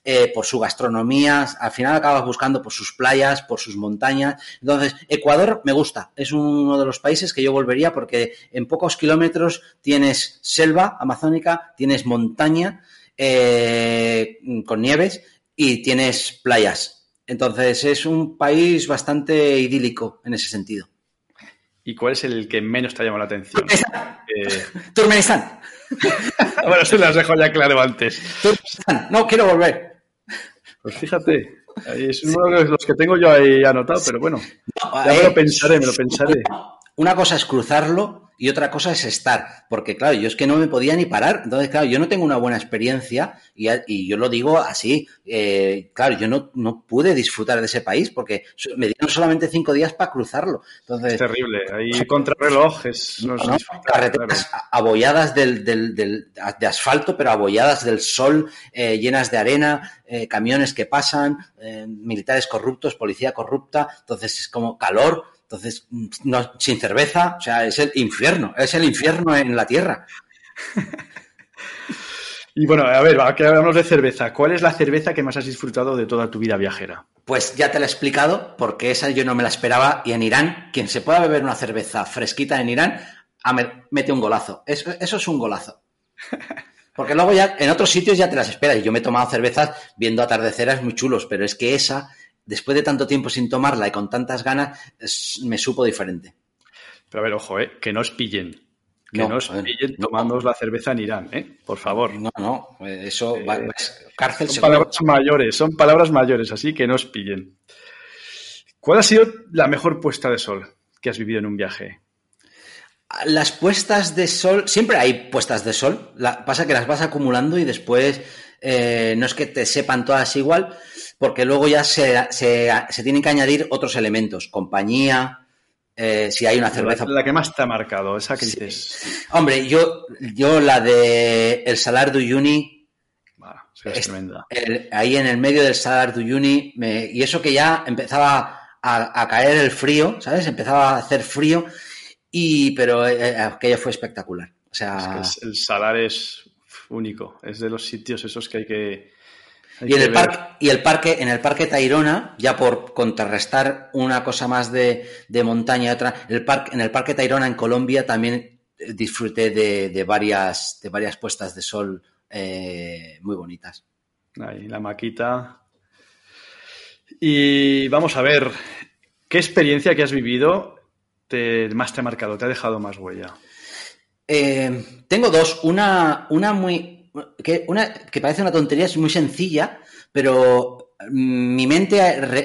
S2: eh, por su gastronomía. Al final acabas buscando por sus playas, por sus montañas. Entonces, Ecuador me gusta. Es uno de los países que yo volvería porque en pocos kilómetros tienes selva amazónica, tienes montaña eh, con nieves y tienes playas. Entonces es un país bastante idílico en ese sentido.
S1: ¿Y cuál es el que menos te ha llamado la atención? Eh, bueno, se las dejo ya claro antes.
S2: Turkmenistán. No quiero volver.
S1: Pues fíjate, es uno de los que tengo yo ahí anotado, pero bueno,
S2: No,
S1: ya me
S2: eh,
S1: lo pensaré, me lo pensaré.
S2: Una cosa es cruzarlo y otra cosa es estar, porque claro, yo es que no me podía ni parar, entonces claro, yo no tengo una buena experiencia y, y yo lo digo así, eh, claro, yo no, no, pude disfrutar de ese país porque me dieron solamente cinco días para cruzarlo. Entonces,
S1: es terrible, ahí contrarreloj es...
S2: No, no, carreteras abolladas del, del, del, de asfalto, pero abolladas del sol, eh, llenas de arena, eh, camiones que pasan, militares corruptos, policía corrupta, entonces es como calor, entonces, no, sin cerveza, o sea, es el infierno, es el infierno en la tierra.
S1: y bueno, a ver, que hablamos de cerveza. ¿Cuál es la cerveza que más has disfrutado de toda tu vida viajera?
S2: Pues ya te la he explicado, porque esa yo no me la esperaba. Y en Irán, quien se pueda beber una cerveza fresquita en Irán, mete un golazo. Eso, eso es un golazo. Porque luego ya en otros sitios ya te las esperas. Y yo me he tomado cervezas viendo atardeceras muy chulos, pero es que esa después de tanto tiempo sin tomarla y con tantas ganas, me supo diferente.
S1: Pero a ver, ojo, ¿eh? que no os pillen. Que no, os pillen tomando la cerveza en Irán, ¿eh? Por favor.
S2: No, no, eso va,
S1: eh, cárcel. Son palabras mayores, son palabras mayores, así que no os pillen. ¿Cuál ha sido la mejor puesta de sol que has vivido en un viaje?
S2: Las puestas de sol, siempre hay puestas de sol. La, pasa que las vas acumulando y después eh, no es que te sepan todas igual, porque luego ya se, se, se tienen que añadir otros elementos, compañía, eh, si hay una cerveza.
S1: La, que más te ha marcado, esa que dices.
S2: Hombre, yo, yo la de el Salar
S1: es, tremenda.
S2: ahí en el medio del Salar de Uyuni, me, y eso que ya empezaba a, a, caer el frío, ¿sabes? Empezaba a hacer frío, y, pero eh, eh, aquello fue espectacular. O sea,
S1: es que el Salar es único, es de los sitios esos que hay que
S2: y en, el parque, y el parque, en el parque Tayrona, ya por contrarrestar una cosa más de, montaña y otra, el parque, en el parque Tayrona en Colombia también disfruté de, varias, de varias puestas de sol eh, muy bonitas.
S1: Ahí, la maquita. Y vamos a ver, ¿qué experiencia que has vivido te, más te ha marcado, te ha dejado más huella?
S2: Eh, tengo dos. Una, una muy, que, una, que parece una tontería, es muy sencilla, pero mi mente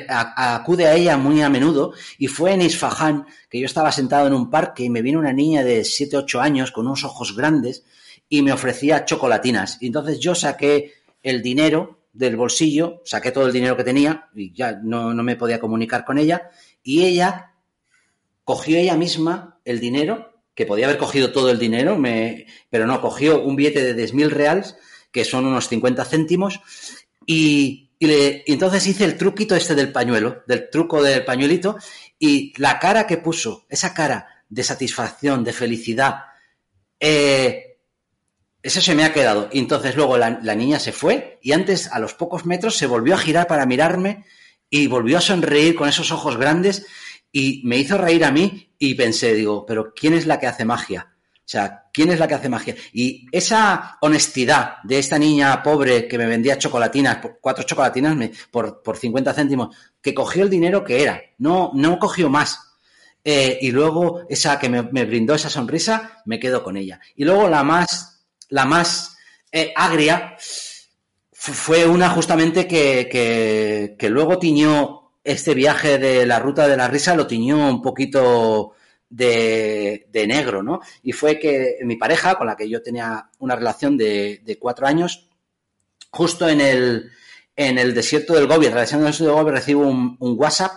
S2: acude a ella muy a menudo y fue en Isfahan que yo estaba sentado en un parque y me vino una niña de 7, 8 años con unos ojos grandes y me ofrecía chocolatinas. Y entonces yo saqué el dinero del bolsillo, saqué todo el dinero que tenía y ya no, no me podía comunicar con ella y ella cogió ella misma el dinero que podía haber cogido todo el dinero, me, pero no, cogió un billete de 10.000 reales, que son unos 50 céntimos, y, entonces hice el truquito este del pañuelo, del truco del pañuelito, y la cara que puso, esa cara de satisfacción, de felicidad, eh, eso se me ha quedado. Y entonces luego la niña se fue y antes, a los pocos metros, se volvió a girar para mirarme y volvió a sonreír con esos ojos grandes y me hizo reír a mí y pensé, digo, pero ¿quién es la que hace magia? O sea, ¿quién es la que hace magia? Y esa honestidad de esta niña pobre que me vendía chocolatinas, cuatro chocolatinas por, por 50 céntimos, que cogió el dinero que era, no, no cogió más. Eh, y luego esa que me, brindó esa sonrisa, me quedo con ella. Y luego la más, la más eh, agria fue una justamente que, que, que luego tiñó este viaje de la ruta de la risa lo tiñó un poquito de, de, negro, ¿no? Y fue que mi pareja, con la que yo tenía una relación de, cuatro años, justo en el, en el desierto del Gobi, atravesando el desierto del Gobi, recibo un, un, WhatsApp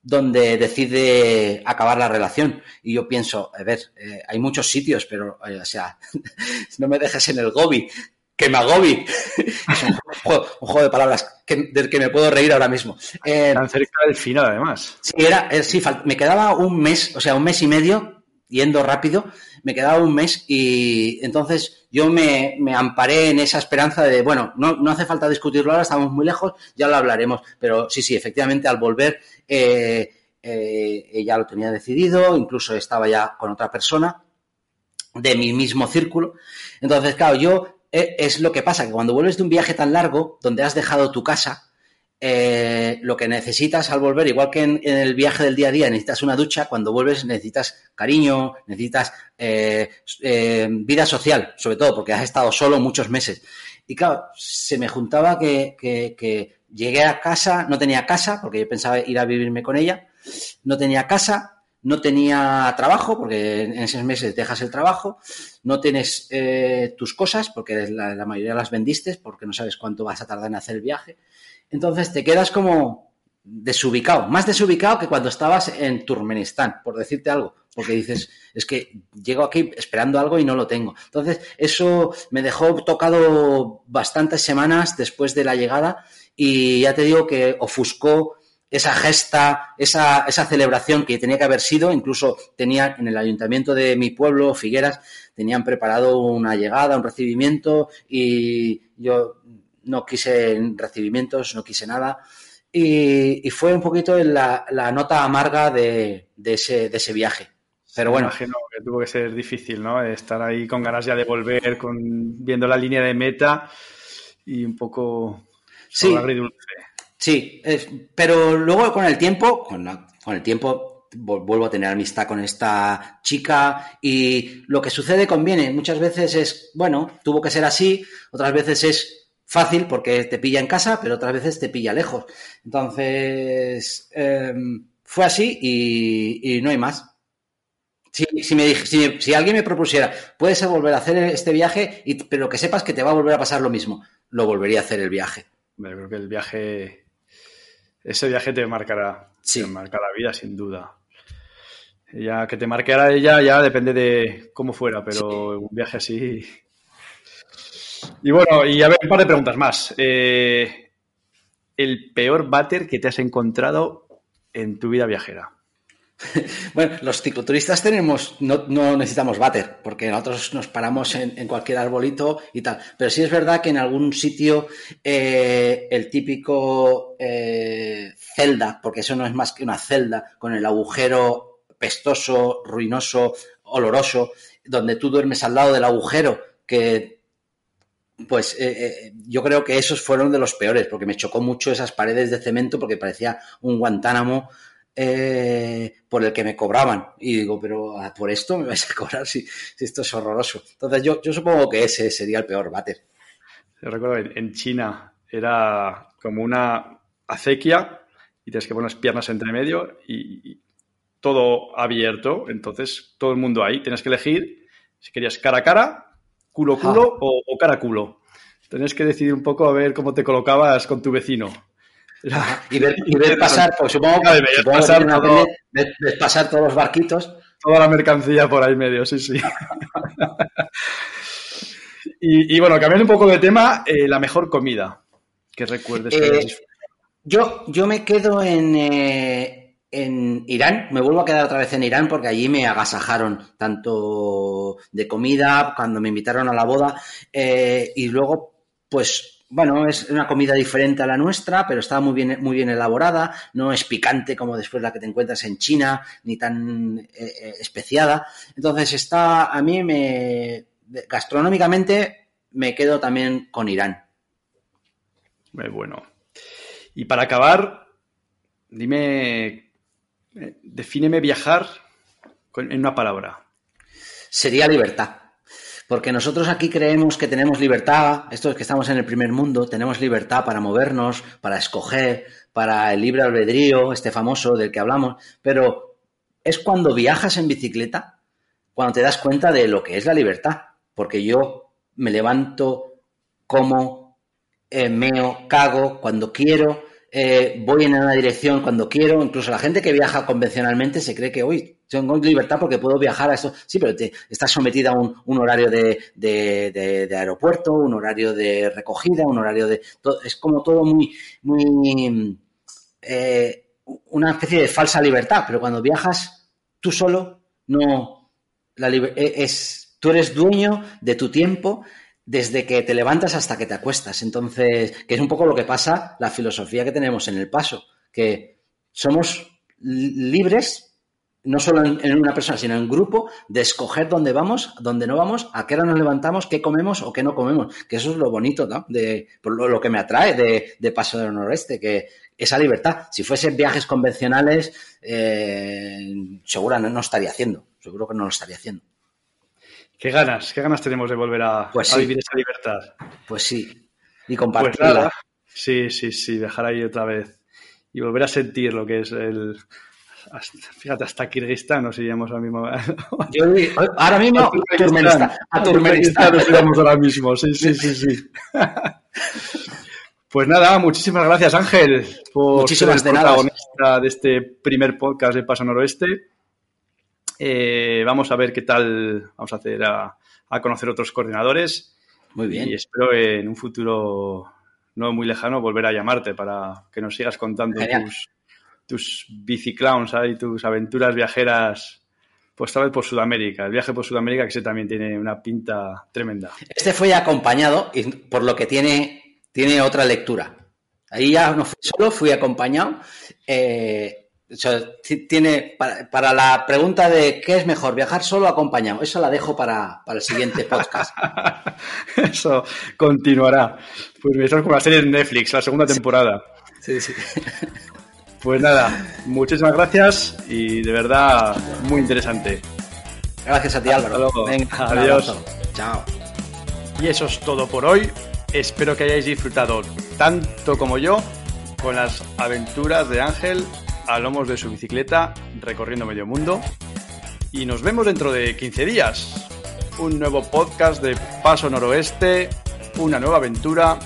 S2: donde decide acabar la relación. Y yo pienso, a ver, eh, hay muchos sitios, pero, eh, o sea, no me dejes en el Gobi que me agobi. es un juego, un juego, de palabras que, del que me puedo reír ahora mismo.
S1: Eh, Tan cerca del final, además.
S2: Sí, era, eh, sí, me quedaba un mes, o sea, un mes y medio, yendo rápido, me quedaba un mes y entonces yo me, me amparé en esa esperanza de, bueno, no, no, hace falta discutirlo ahora, estamos muy lejos, ya lo hablaremos, pero sí, sí, efectivamente, al volver, eh, eh, ella lo tenía decidido, incluso estaba ya con otra persona de mi mismo círculo. Entonces, claro, yo eh, es lo que pasa, que cuando vuelves de un viaje tan largo, donde has dejado tu casa, eh, lo que necesitas al volver, igual que en, el viaje del día a día necesitas una ducha, cuando vuelves necesitas cariño, necesitas eh, eh, vida social, sobre todo porque has estado solo muchos meses. Y claro, se me juntaba que llegué a casa, no tenía casa, porque yo pensaba ir a vivirme con ella, no tenía casa, no tenía trabajo, porque en esos meses dejas el trabajo, no tienes eh, tus cosas, porque la, la, mayoría las vendiste, porque no sabes cuánto vas a tardar en hacer el viaje. Entonces te quedas como desubicado, más desubicado que cuando estabas en Turkmenistán, por decirte algo, porque dices, es que llego aquí esperando algo y no lo tengo. Entonces, eso me dejó tocado bastantes semanas después de la llegada y ya te digo que ofuscó esa gesta, esa, esa celebración que tenía que haber sido, incluso tenía en el ayuntamiento de mi pueblo, Figueras, tenían preparado una llegada, un recibimiento y yo no quise recibimientos, no quise nada. Y, fue un poquito la, la nota amarga de, de, ese, de ese viaje. Pero bueno.
S1: Imagino que tuvo que ser difícil, ¿no? Estar ahí con ganas ya de volver, con, viendo la línea de meta y un poco
S2: sí, Sí, pero luego con el tiempo, con, el tiempo vuelvo a tener amistad con esta chica y lo que sucede conviene. Muchas veces es, bueno, tuvo que ser así, otras veces es fácil porque te pilla en casa, pero otras veces te pilla lejos. Entonces, em, fue así y, no hay más. Si, si, me, si, si, alguien me propusiera, puedes volver a hacer este viaje, y, pero que sepas que te va a volver a pasar lo mismo, lo volvería a hacer el viaje.
S1: Creo que el viaje ese viaje te marcará, te marca la vida sin duda. Ya que te marcará ella ya depende de cómo fuera, pero un viaje así. Y bueno, y a ver, un par de preguntas más. Eh, el peor váter que te has encontrado en tu vida viajera.
S2: Bueno, los cicloturistas tenemos, no, necesitamos váter, porque nosotros nos paramos en, cualquier arbolito y tal. Pero sí es verdad que en algún sitio eh, el típico eh, celda, porque eso no es más que una celda, con el agujero pestoso, ruinoso, oloroso, donde tú duermes al lado del agujero, que pues eh, yo creo que esos fueron de los peores, porque me chocó mucho esas paredes de cemento, porque parecía un Guantánamo eh, por el que me cobraban. Y digo, pero ah, por esto me vais a cobrar si, esto es horroroso. Entonces yo, yo, supongo que ese sería el peor váter.
S1: Yo recuerdo en China era como una acequia y tienes que poner las piernas entre medio y, todo abierto. Entonces todo el mundo ahí. Tienes que elegir si querías cara a cara, culo culo o, o cara a culo. Tienes que decidir un poco a ver cómo te colocabas con tu vecino
S2: y ver, pasar, pues supongo, que
S1: pasar,
S2: pasar todos los barquitos.
S1: Toda la mercancía por ahí medio, sí, sí. y, bueno, cambiando un poco de tema, eh, la mejor comida que recuerdes.
S2: Eh, yo, yo me quedo en, eh, en Irán, me vuelvo a quedar otra vez en Irán porque allí me agasajaron tanto de comida cuando me invitaron a la boda y luego pues bueno, es una comida diferente a la nuestra, pero está muy bien, muy bien elaborada, no es picante como después la que te encuentras en China, ni tan eh, eh, especiada. Entonces está, a mí me, gastronómicamente me quedo también con Irán.
S1: Muy bueno. Y para acabar, dime, eh, defíneme viajar en una palabra.
S2: Sería libertad. Porque nosotros aquí creemos que tenemos libertad, estos que estamos en el primer mundo, tenemos libertad para movernos, para escoger, para el libre albedrío, este famoso del que hablamos, pero es cuando viajas en bicicleta cuando te das cuenta de lo que es la libertad. Porque yo me levanto, como, eh, meo, cago cuando quiero, eh, voy en una dirección cuando quiero. Incluso la gente que viaja convencionalmente se cree que hoy tengo libertad porque puedo viajar a esto. Sí, pero te, estás sometida a un, horario de, aeropuerto, un horario de recogida, un horario de. es como todo muy. muy eh, una especie de falsa libertad, pero cuando viajas tú solo, no. La e, es, tú eres dueño de tu tiempo desde que te levantas hasta que te acuestas. Entonces, que es un poco lo que pasa, la filosofía que tenemos en el paso, que somos libres, no solo en, una persona, sino en grupo, de escoger dónde vamos, dónde no vamos, a qué hora nos levantamos, qué comemos o qué no comemos. Que eso es lo bonito, ¿no? De, lo, que me atrae de, Paso del Noroeste, que esa libertad, si fuesen viajes convencionales, eh, seguro no, no estaría haciendo, seguro que no lo estaría haciendo.
S1: Qué ganas, qué ganas tenemos de volver a,
S2: pues
S1: vivir esa libertad.
S2: Pues sí, y compartirla. Pues
S1: sí, sí, sí, dejar ahí otra vez y volver a sentir lo que es el fíjate, hasta Kirguistán nos iríamos ahora mismo.
S2: ahora mismo a Turkmenistán
S1: nos iríamos ahora mismo, sí, sí, sí, sí. Pues nada, muchísimas gracias Ángel por
S2: muchísimas
S1: ser el protagonista de este primer podcast de Paso Noroeste. Eh, vamos a ver qué tal vamos a hacer a, conocer otros coordinadores.
S2: Muy bien.
S1: Y espero en un futuro no muy lejano volver a llamarte para que nos sigas contando tus, tus biciclowns y tus aventuras viajeras, pues tal vez por Sudamérica. El viaje por Sudamérica que ese también tiene una pinta tremenda.
S2: Este fue acompañado y por lo que tiene tiene otra lectura. Ahí ya no fui solo, fui acompañado. Eh, tiene para, la pregunta de qué es mejor, viajar solo o acompañado, eso la dejo para, el siguiente podcast.
S1: eso continuará. Pues me con la serie de Netflix, la segunda temporada.
S2: Sí, sí.
S1: Pues nada, muchísimas gracias y de verdad muy interesante.
S2: Gracias a ti, Álvaro.
S1: Adiós.
S2: Chao.
S1: Y eso es todo por hoy. Espero que hayáis disfrutado tanto como yo con las aventuras de Ángel a lomos de su bicicleta recorriendo medio mundo. Y nos vemos dentro de 15 días. Un nuevo podcast de Paso Noroeste, una nueva aventura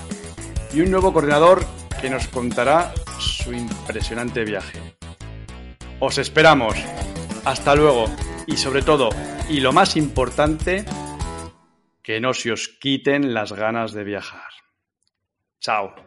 S1: y un nuevo coordinador que nos contará su impresionante viaje. Os esperamos. Hasta luego. Y sobre todo, y lo más importante, que no se os quiten las ganas de viajar. Chao.